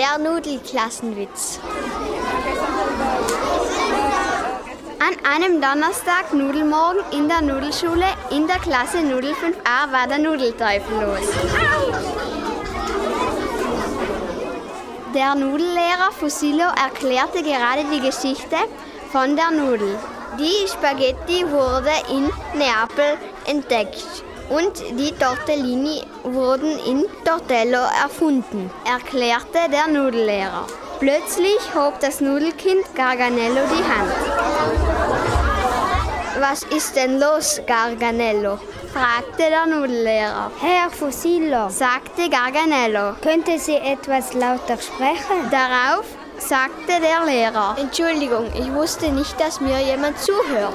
Der Nudelklassenwitz. An einem Donnerstag Nudelmorgen in der Nudelschule in der Klasse Nudel 5a war der Nudelteufel los. Der Nudellehrer Fusillo erklärte gerade die Geschichte von der Nudel. Die Spaghetti wurde in Neapel entdeckt und die Tortellini wurden in Tortello erfunden, erklärte der Nudellehrer. Plötzlich hob das Nudelkind Garganello die Hand. Was ist denn los, Garganello? fragte der Nudellehrer. Herr Fusillo, sagte Garganello. Könnte Sie etwas lauter sprechen? Darauf sagte der Lehrer. Entschuldigung, ich wusste nicht, dass mir jemand zuhört.